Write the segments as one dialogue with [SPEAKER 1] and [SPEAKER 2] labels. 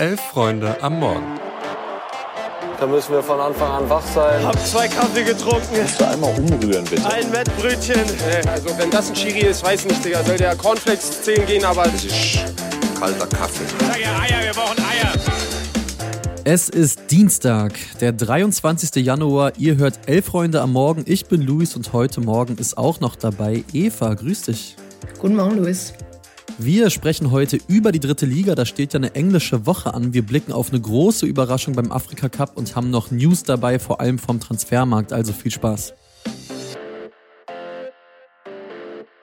[SPEAKER 1] Elf Freunde am Morgen.
[SPEAKER 2] Da müssen wir von Anfang an wach sein.
[SPEAKER 3] Hab zwei Kaffee getrunken.
[SPEAKER 4] Kannst du einmal umrühren, bitte?
[SPEAKER 3] Ein Wettbrötchen. Also wenn das ein Chiri ist, weiß nicht, Digga. Soll der Cornflakes 10 gehen, aber...
[SPEAKER 1] Das ist kalter Kaffee.
[SPEAKER 3] Sag ja Eier, wir brauchen Eier.
[SPEAKER 5] Es ist Dienstag, der 23. Januar. Ihr hört Elf Freunde am Morgen. Ich bin Luis und heute Morgen ist auch noch dabei Eva. Grüß dich.
[SPEAKER 6] Guten Morgen, Luis.
[SPEAKER 5] Wir sprechen heute über die dritte Liga. Da steht ja eine englische Woche an. Wir blicken auf eine große Überraschung beim Afrika Cup und haben noch News dabei, vor allem vom Transfermarkt. Also viel Spaß.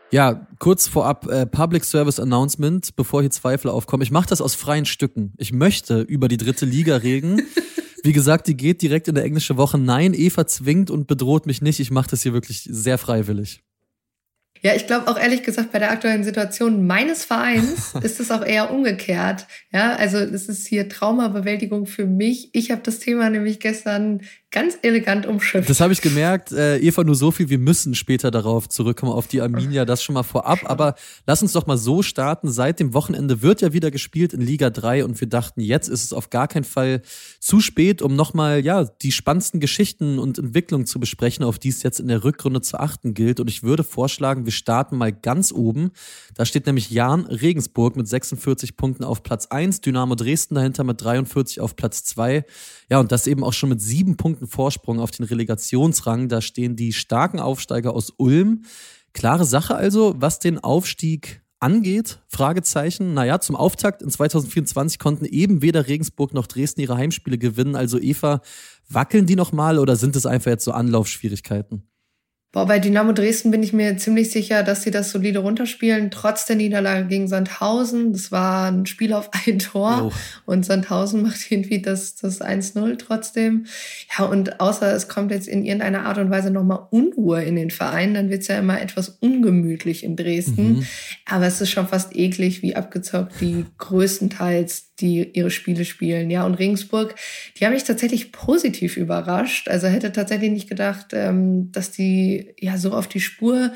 [SPEAKER 5] Ja, kurz vorab äh, Public Service Announcement, bevor hier Zweifel aufkommen. Ich mache das aus freien Stücken. Ich möchte über die dritte Liga reden. Wie gesagt, die geht direkt in der englische Woche. Nein, Eva zwingt und bedroht mich nicht. Ich mache das hier wirklich sehr freiwillig.
[SPEAKER 6] Ja, ich glaube auch ehrlich gesagt, bei der aktuellen Situation meines Vereins ist es auch eher umgekehrt. Ja, also es ist hier Traumabewältigung für mich. Ich habe das Thema nämlich gestern ganz elegant umschifft.
[SPEAKER 5] Das habe ich gemerkt. Äh, Eva, nur so viel. Wir müssen später darauf zurückkommen, auf die Arminia, das schon mal vorab. Aber lass uns doch mal so starten. Seit dem Wochenende wird ja wieder gespielt in Liga 3 und wir dachten, jetzt ist es auf gar keinen Fall zu spät, um nochmal, ja, die spannendsten Geschichten und Entwicklungen zu besprechen, auf die es jetzt in der Rückrunde zu achten gilt. Und ich würde vorschlagen, wir starten mal ganz oben. Da steht nämlich Jan Regensburg mit 46 Punkten auf Platz 1, Dynamo Dresden dahinter mit 43 auf Platz 2. Ja, und das eben auch schon mit sieben Punkten Vorsprung auf den Relegationsrang. Da stehen die starken Aufsteiger aus Ulm. Klare Sache also, was den Aufstieg angeht? Fragezeichen. Naja, zum Auftakt in 2024 konnten eben weder Regensburg noch Dresden ihre Heimspiele gewinnen. Also Eva, wackeln die nochmal oder sind es einfach jetzt so Anlaufschwierigkeiten?
[SPEAKER 6] Boah, bei Dynamo Dresden bin ich mir ziemlich sicher, dass sie das solide runterspielen, trotz der Niederlage gegen Sandhausen. Das war ein Spiel auf ein Tor oh. und Sandhausen macht irgendwie das, das 1-0 trotzdem. Ja, und außer es kommt jetzt in irgendeiner Art und Weise nochmal Unruhe in den Verein, dann wird's ja immer etwas ungemütlich in Dresden. Mhm. Aber es ist schon fast eklig, wie abgezockt die größtenteils die ihre Spiele spielen. Ja, und Regensburg, die haben mich tatsächlich positiv überrascht. Also hätte tatsächlich nicht gedacht, ähm, dass die ja so auf die Spur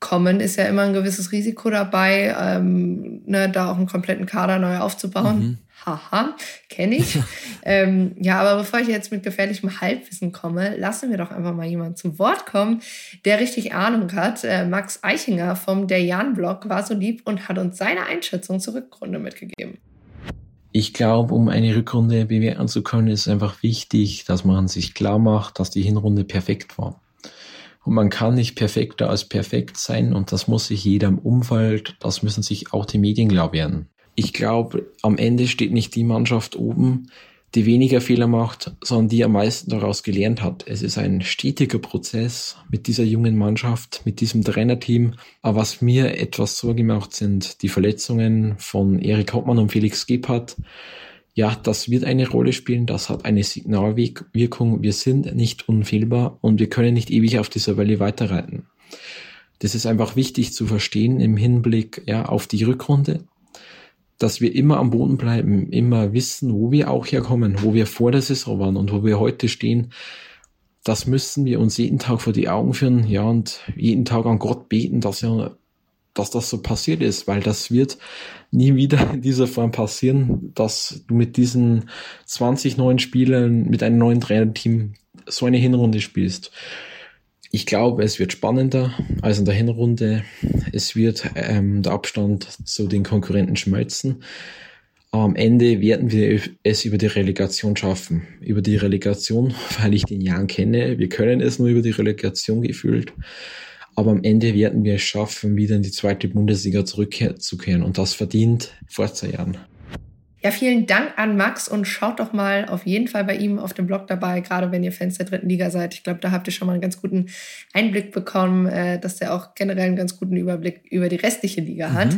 [SPEAKER 6] kommen. Ist ja immer ein gewisses Risiko dabei, ähm, ne, da auch einen kompletten Kader neu aufzubauen. Mhm. Haha, kenne ich. ähm, ja, aber bevor ich jetzt mit gefährlichem Halbwissen komme, lassen wir doch einfach mal jemanden zu Wort kommen, der richtig Ahnung hat. Äh, Max Eichinger vom Der Jan-Blog war so lieb und hat uns seine Einschätzung zur Rückrunde mitgegeben.
[SPEAKER 7] Ich glaube, um eine Rückrunde bewerten zu können, ist einfach wichtig, dass man sich klar macht, dass die Hinrunde perfekt war. Und man kann nicht perfekter als perfekt sein und das muss sich jeder im Umfeld, das müssen sich auch die Medien klar werden. Ich glaube, am Ende steht nicht die Mannschaft oben, die weniger Fehler macht, sondern die am meisten daraus gelernt hat. Es ist ein stetiger Prozess mit dieser jungen Mannschaft, mit diesem Trainerteam. Aber was mir etwas Sorge macht, sind die Verletzungen von Erik Hauptmann und Felix Gebhardt. Ja, das wird eine Rolle spielen. Das hat eine Signalwirkung. Wir sind nicht unfehlbar und wir können nicht ewig auf dieser Welle weiterreiten. Das ist einfach wichtig zu verstehen im Hinblick ja, auf die Rückrunde dass wir immer am Boden bleiben, immer wissen, wo wir auch herkommen, wo wir vor der Saison waren und wo wir heute stehen. Das müssen wir uns jeden Tag vor die Augen führen, ja, und jeden Tag an Gott beten, dass er, dass das so passiert ist, weil das wird nie wieder in dieser Form passieren, dass du mit diesen 20 neuen Spielern, mit einem neuen Trainerteam so eine Hinrunde spielst. Ich glaube, es wird spannender als in der Hinrunde. Es wird ähm, der Abstand zu den Konkurrenten schmelzen. Am Ende werden wir es über die Relegation schaffen. Über die Relegation, weil ich den Jan kenne. Wir können es nur über die Relegation gefühlt. Aber am Ende werden wir es schaffen, wieder in die zweite Bundesliga zurückzukehren. Und das verdient Forza Jan.
[SPEAKER 6] Ja, vielen Dank an Max und schaut doch mal auf jeden Fall bei ihm auf dem Blog dabei, gerade wenn ihr Fans der dritten Liga seid. Ich glaube, da habt ihr schon mal einen ganz guten Einblick bekommen, äh, dass der auch generell einen ganz guten Überblick über die restliche Liga mhm. hat.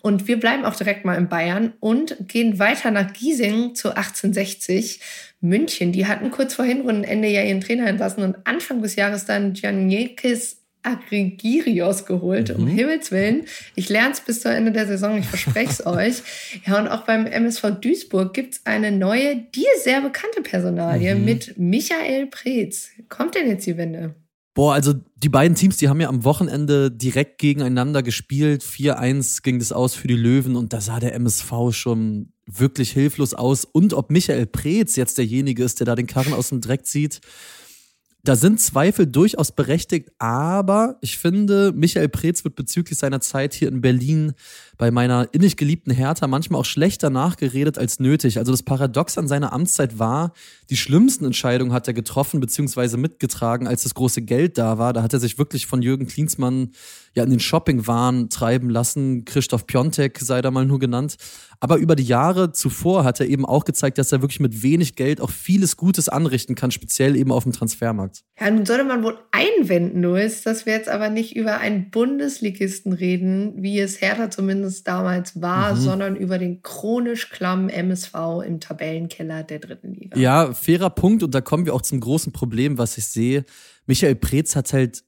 [SPEAKER 6] Und wir bleiben auch direkt mal in Bayern und gehen weiter nach Giesing zu 1860. München, die hatten kurz vor Hinrundenende ja ihren Trainer entlassen und Anfang des Jahres dann Giannikis Agregirios geholt, mhm. um Himmels Willen. Ich lerne es bis zum Ende der Saison, ich verspreche es euch. Ja, und auch beim MSV Duisburg gibt es eine neue, dir sehr bekannte Personalie mhm. mit Michael Preetz. Kommt denn jetzt die Wende?
[SPEAKER 5] Boah, also die beiden Teams, die haben ja am Wochenende direkt gegeneinander gespielt. 4-1 ging das aus für die Löwen und da sah der MSV schon wirklich hilflos aus und ob Michael Preetz jetzt derjenige ist, der da den Karren aus dem Dreck zieht. Da sind Zweifel durchaus berechtigt, aber ich finde, Michael Preetz wird bezüglich seiner Zeit hier in Berlin bei meiner innig geliebten Hertha manchmal auch schlechter nachgeredet als nötig. Also das Paradox an seiner Amtszeit war, die schlimmsten Entscheidungen hat er getroffen bzw. mitgetragen, als das große Geld da war. Da hat er sich wirklich von Jürgen Klinsmann ja in den Shoppingwahn treiben lassen. Christoph Piontek sei da mal nur genannt. Aber über die Jahre zuvor hat er eben auch gezeigt, dass er wirklich mit wenig Geld auch vieles Gutes anrichten kann, speziell eben auf dem Transfermarkt.
[SPEAKER 6] Ja, nun sollte man wohl einwenden, Louis, dass wir jetzt aber nicht über einen Bundesligisten reden, wie es Hertha zumindest damals war, mhm. sondern über den chronisch klammen MSV im Tabellenkeller der dritten Liga.
[SPEAKER 5] Ja, fairer Punkt und da kommen wir auch zum großen Problem, was ich sehe. Michael Preetz hat halt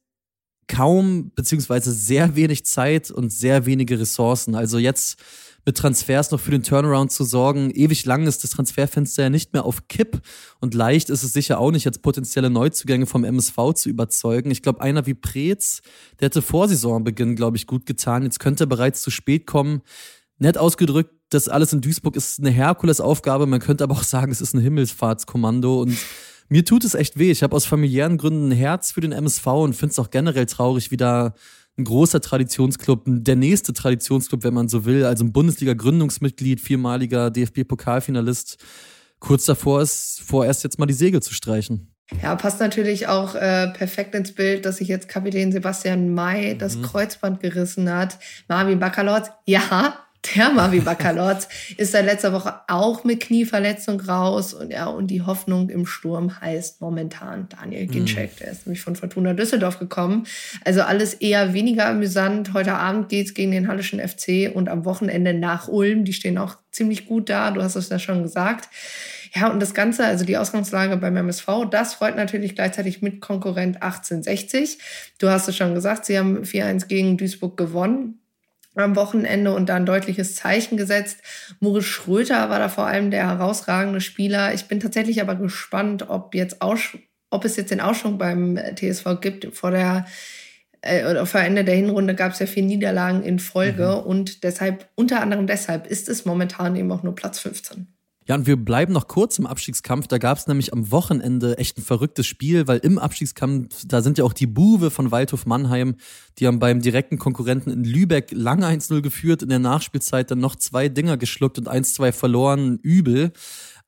[SPEAKER 5] kaum beziehungsweise sehr wenig Zeit und sehr wenige Ressourcen. Also jetzt mit Transfers noch für den Turnaround zu sorgen. Ewig lang ist das Transferfenster ja nicht mehr auf Kipp und leicht ist es sicher auch nicht, jetzt potenzielle Neuzugänge vom MSV zu überzeugen. Ich glaube, einer wie Preetz, der hätte vor Saisonbeginn, glaube ich, gut getan. Jetzt könnte er bereits zu spät kommen. Nett ausgedrückt, das alles in Duisburg ist eine Herkulesaufgabe. Man könnte aber auch sagen, es ist ein Himmelsfahrtskommando und mir tut es echt weh. Ich habe aus familiären Gründen ein Herz für den MSV und finde es auch generell traurig, wie da ein großer Traditionsclub, der nächste Traditionsclub, wenn man so will, also ein Bundesliga-Gründungsmitglied, viermaliger DFB-Pokalfinalist, kurz davor ist, vorerst jetzt mal die Segel zu streichen.
[SPEAKER 6] Ja, passt natürlich auch äh, perfekt ins Bild, dass sich jetzt Kapitän Sebastian May das mhm. Kreuzband gerissen hat. Marvin Baccalords, ja, der Mavi Bakalotz ist seit letzter Woche auch mit Knieverletzung raus und ja, und die Hoffnung im Sturm heißt momentan Daniel mhm. Ginczek, der ist nämlich von Fortuna Düsseldorf gekommen. Also alles eher weniger amüsant. Heute Abend geht's gegen den Hallischen FC und am Wochenende nach Ulm. Die stehen auch ziemlich gut da, du hast es ja schon gesagt. Ja, und das Ganze, also die Ausgangslage beim MSV, das freut natürlich gleichzeitig mit Konkurrent 1860. Du hast es schon gesagt, sie haben 4-1 gegen Duisburg gewonnen am Wochenende und da ein deutliches Zeichen gesetzt. Moritz Schröter war da vor allem der herausragende Spieler. Ich bin tatsächlich aber gespannt, ob jetzt Aussch ob es jetzt den Ausschwung beim TSV gibt. Vor der äh, oder vor Ende der Hinrunde gab es ja vier Niederlagen in Folge mhm. und deshalb, unter anderem deshalb, ist es momentan eben auch nur Platz 15.
[SPEAKER 5] Ja, und wir bleiben noch kurz im Abstiegskampf. Da gab es nämlich am Wochenende echt ein verrücktes Spiel, weil im Abstiegskampf, da sind ja auch die Buwe von Waldhof Mannheim, die haben beim direkten Konkurrenten in Lübeck lange 1-0 geführt, in der Nachspielzeit dann noch zwei Dinger geschluckt und 1-2 verloren. Übel.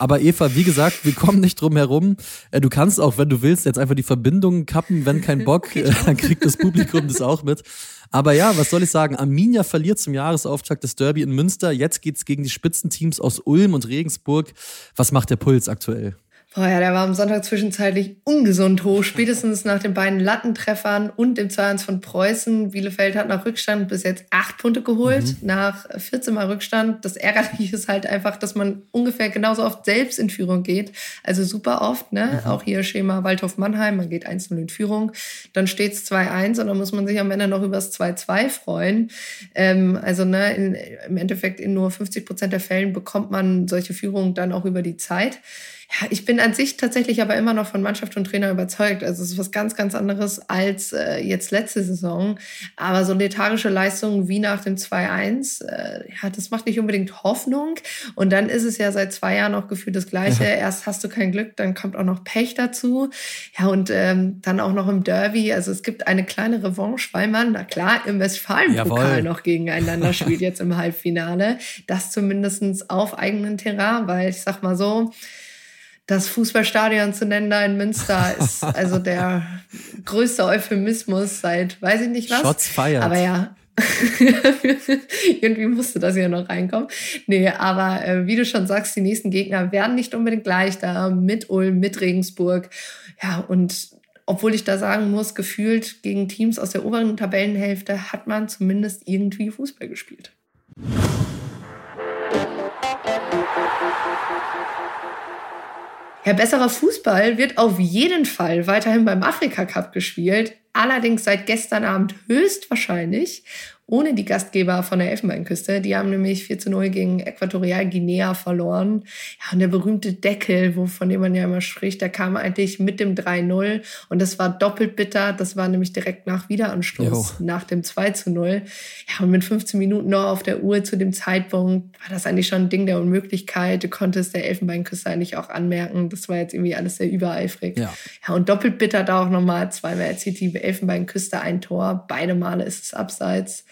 [SPEAKER 5] Aber Eva, wie gesagt, wir kommen nicht drum herum. Äh, du kannst auch, wenn du willst, jetzt einfach die Verbindungen kappen, wenn kein Bock, dann kriegt das Publikum das auch mit. Aber ja, was soll ich sagen? Arminia verliert zum Jahresauftakt des Derby in Münster. Jetzt geht's gegen die Spitzenteams aus Ulm und Regensburg. Was macht der Puls aktuell?
[SPEAKER 6] Boah, ja, der war am Sonntag zwischenzeitlich ungesund hoch, spätestens nach den beiden Lattentreffern und dem 2-1 von Preußen. Bielefeld hat nach Rückstand bis jetzt acht Punkte geholt, mhm. nach 14 Mal Rückstand. Das Ärgerliche ist halt einfach, dass man ungefähr genauso oft selbst in Führung geht. Also super oft, ne? Mhm. Auch hier Schema Waldhof-Mannheim, man geht einzeln in Führung. Dann steht's 2-1 und dann muss man sich am Ende noch über das 2-2 freuen. Ähm, also, ne, in, im Endeffekt in nur 50 Prozent der Fällen bekommt man solche Führungen dann auch über die Zeit. Ja, ich bin an sich tatsächlich aber immer noch von Mannschaft und Trainer überzeugt. Also es ist was ganz, ganz anderes als äh, jetzt letzte Saison. Aber so lethargische Leistungen wie nach dem 2-1, äh, ja, das macht nicht unbedingt Hoffnung. Und dann ist es ja seit zwei Jahren auch gefühlt das Gleiche. Ja. Erst hast du kein Glück, dann kommt auch noch Pech dazu. Ja, und ähm, dann auch noch im Derby. Also es gibt eine kleine Revanche, weil man, na klar, im Westfalen-Pokal noch gegeneinander spielt jetzt im Halbfinale. Das zumindestens auf eigenen Terrain, weil ich sag mal so, das Fußballstadion zu nennen da in Münster ist also der größte Euphemismus seit weiß ich nicht was.
[SPEAKER 5] Shots feiert.
[SPEAKER 6] Aber ja. Irgendwie musste das ja noch reinkommen. Nee, aber äh, wie du schon sagst, die nächsten Gegner werden nicht unbedingt leichter mit Ulm, mit Regensburg. Ja, und obwohl ich da sagen muss, gefühlt gegen Teams aus der oberen Tabellenhälfte hat man zumindest irgendwie Fußball gespielt. Ja, besserer Fußball wird auf jeden Fall weiterhin beim Afrika Cup gespielt. Allerdings seit gestern Abend höchstwahrscheinlich ohne die Gastgeber von der Elfenbeinküste. Die haben nämlich 4 zu 0 gegen Äquatorial Guinea verloren. Ja, und der berühmte Deckel, von dem man ja immer spricht, der kam eigentlich mit dem 3-0 und das war doppelt bitter. Das war nämlich direkt nach Wiederanstoß, jo. nach dem 2 zu 0. Ja, und mit 15 Minuten noch auf der Uhr zu dem Zeitpunkt war das eigentlich schon ein Ding der Unmöglichkeit. Du konntest der Elfenbeinküste eigentlich auch anmerken, das war jetzt irgendwie alles sehr übereifrig. Ja, ja und doppelt bitter da auch nochmal zweimal erzielt die Elfenbeinküste ein Tor. Beide Male ist es abseits.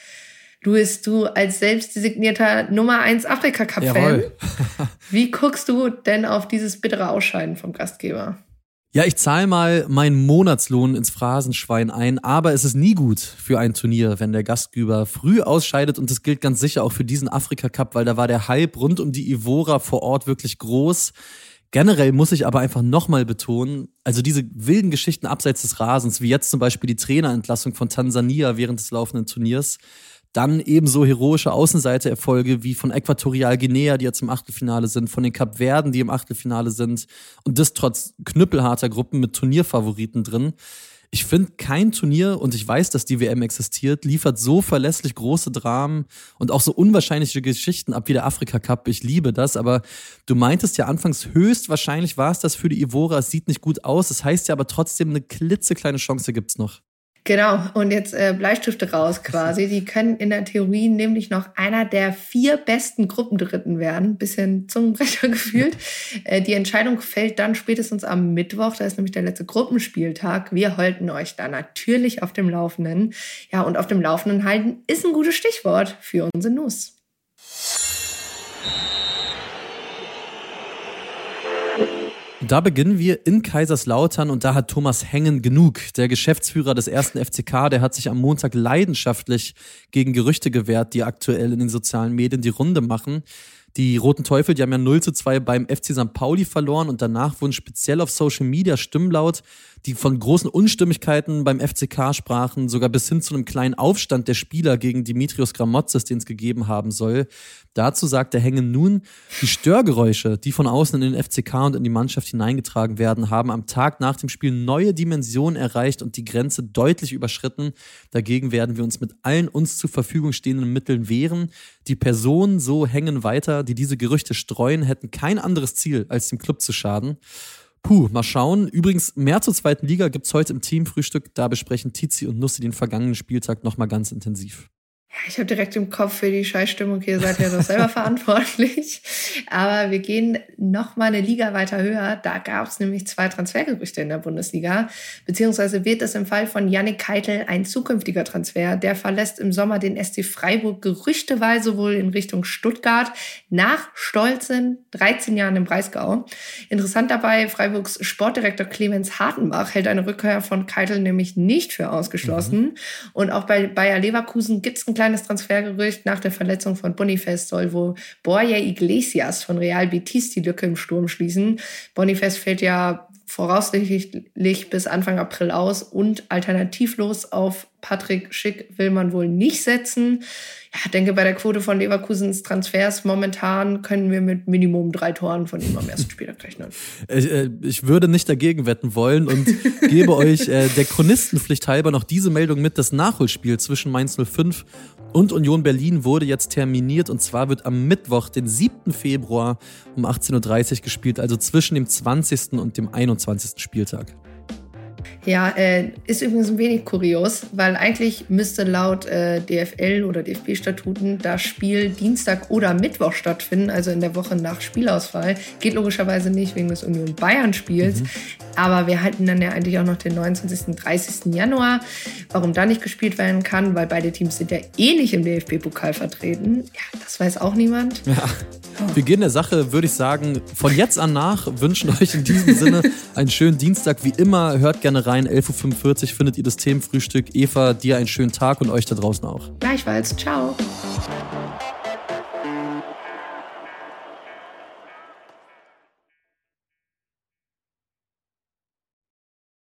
[SPEAKER 6] Luis, du als selbstdesignierter Nummer 1 Afrika-Cup-Fan, wie guckst du denn auf dieses bittere Ausscheiden vom Gastgeber?
[SPEAKER 5] Ja, ich zahle mal meinen Monatslohn ins Phrasenschwein ein, aber es ist nie gut für ein Turnier, wenn der Gastgeber früh ausscheidet und das gilt ganz sicher auch für diesen Afrika Cup, weil da war der Hype rund um die Ivora vor Ort wirklich groß. Generell muss ich aber einfach nochmal betonen, also diese wilden Geschichten abseits des Rasens, wie jetzt zum Beispiel die Trainerentlassung von Tansania während des laufenden Turniers, dann ebenso heroische Außenseitererfolge wie von Äquatorial Guinea, die jetzt im Achtelfinale sind, von den Kapverden, die im Achtelfinale sind und das trotz knüppelharter Gruppen mit Turnierfavoriten drin. Ich finde, kein Turnier, und ich weiß, dass die WM existiert, liefert so verlässlich große Dramen und auch so unwahrscheinliche Geschichten ab wie der Afrika Cup. Ich liebe das, aber du meintest ja anfangs höchstwahrscheinlich war es das für die Ivora. Es sieht nicht gut aus. Das heißt ja aber trotzdem, eine klitzekleine Chance gibt's noch.
[SPEAKER 6] Genau, und jetzt äh, Bleistifte raus quasi. Die können in der Theorie nämlich noch einer der vier besten Gruppendritten werden. Bisschen Zungenbrecher gefühlt. Äh, die Entscheidung fällt dann spätestens am Mittwoch. Da ist nämlich der letzte Gruppenspieltag. Wir halten euch da natürlich auf dem Laufenden. Ja, und auf dem Laufenden halten ist ein gutes Stichwort für unsere Nuss.
[SPEAKER 5] Da beginnen wir in Kaiserslautern und da hat Thomas Hengen genug. Der Geschäftsführer des ersten FCK, der hat sich am Montag leidenschaftlich gegen Gerüchte gewehrt, die aktuell in den sozialen Medien die Runde machen. Die Roten Teufel, die haben ja 0 zu 2 beim FC St. Pauli verloren und danach wurden speziell auf Social Media Stimmen laut, die von großen Unstimmigkeiten beim FCK sprachen, sogar bis hin zu einem kleinen Aufstand der Spieler gegen Dimitrios Gramotzes, den es gegeben haben soll. Dazu sagt der Hängen nun, die Störgeräusche, die von außen in den FCK und in die Mannschaft hineingetragen werden, haben am Tag nach dem Spiel neue Dimensionen erreicht und die Grenze deutlich überschritten. Dagegen werden wir uns mit allen uns zur Verfügung stehenden Mitteln wehren. Die Personen so hängen weiter, die diese Gerüchte streuen, hätten kein anderes Ziel, als dem Club zu schaden. Puh, mal schauen. Übrigens, mehr zur zweiten Liga gibt's heute im Teamfrühstück. Da besprechen Tizi und Nussi den vergangenen Spieltag nochmal ganz intensiv.
[SPEAKER 6] Ja, ich habe direkt im Kopf für die Scheißstimmung, ihr seid ja doch selber verantwortlich. Aber wir gehen noch mal eine Liga weiter höher. Da gab es nämlich zwei Transfergerüchte in der Bundesliga. Beziehungsweise wird es im Fall von Yannick Keitel ein zukünftiger Transfer. Der verlässt im Sommer den SC Freiburg gerüchteweise wohl in Richtung Stuttgart nach stolzen 13 Jahren im Breisgau. Interessant dabei, Freiburgs Sportdirektor Clemens Hartenbach hält eine Rückkehr von Keitel nämlich nicht für ausgeschlossen. Mhm. Und auch bei Bayer Leverkusen gibt es ein kleines Transfergerücht nach der Verletzung von Boniface soll wo Borja Iglesias von Real Betis die Lücke im Sturm schließen. Boniface fällt ja voraussichtlich bis Anfang April aus und alternativlos auf Patrick Schick will man wohl nicht setzen. Ja, denke, bei der Quote von Leverkusens Transfers momentan können wir mit Minimum drei Toren von ihm am ersten Spieltag rechnen.
[SPEAKER 5] Ich, äh, ich würde nicht dagegen wetten wollen und gebe euch äh, der Chronistenpflicht halber noch diese Meldung mit. Das Nachholspiel zwischen Mainz 05 und Union Berlin wurde jetzt terminiert und zwar wird am Mittwoch, den 7. Februar um 18.30 Uhr gespielt, also zwischen dem 20. und dem 21. Spieltag.
[SPEAKER 6] Ja, äh, ist übrigens ein wenig kurios, weil eigentlich müsste laut äh, DFL oder DFB-Statuten das Spiel Dienstag oder Mittwoch stattfinden, also in der Woche nach Spielausfall. Geht logischerweise nicht wegen des Union Bayern-Spiels. Mhm. Aber wir halten dann ja eigentlich auch noch den 29. und 30. Januar. Warum da nicht gespielt werden kann, weil beide Teams sind ja eh nicht im DFB-Pokal vertreten. Ja, das weiß auch niemand.
[SPEAKER 5] Ja. Wir gehen der Sache, würde ich sagen, von jetzt an nach wünschen euch in diesem Sinne einen schönen Dienstag. Wie immer, hört gerne rein. 11.45 Uhr findet ihr das Themenfrühstück. Eva, dir einen schönen Tag und euch da draußen auch.
[SPEAKER 6] Gleichfalls. Ciao.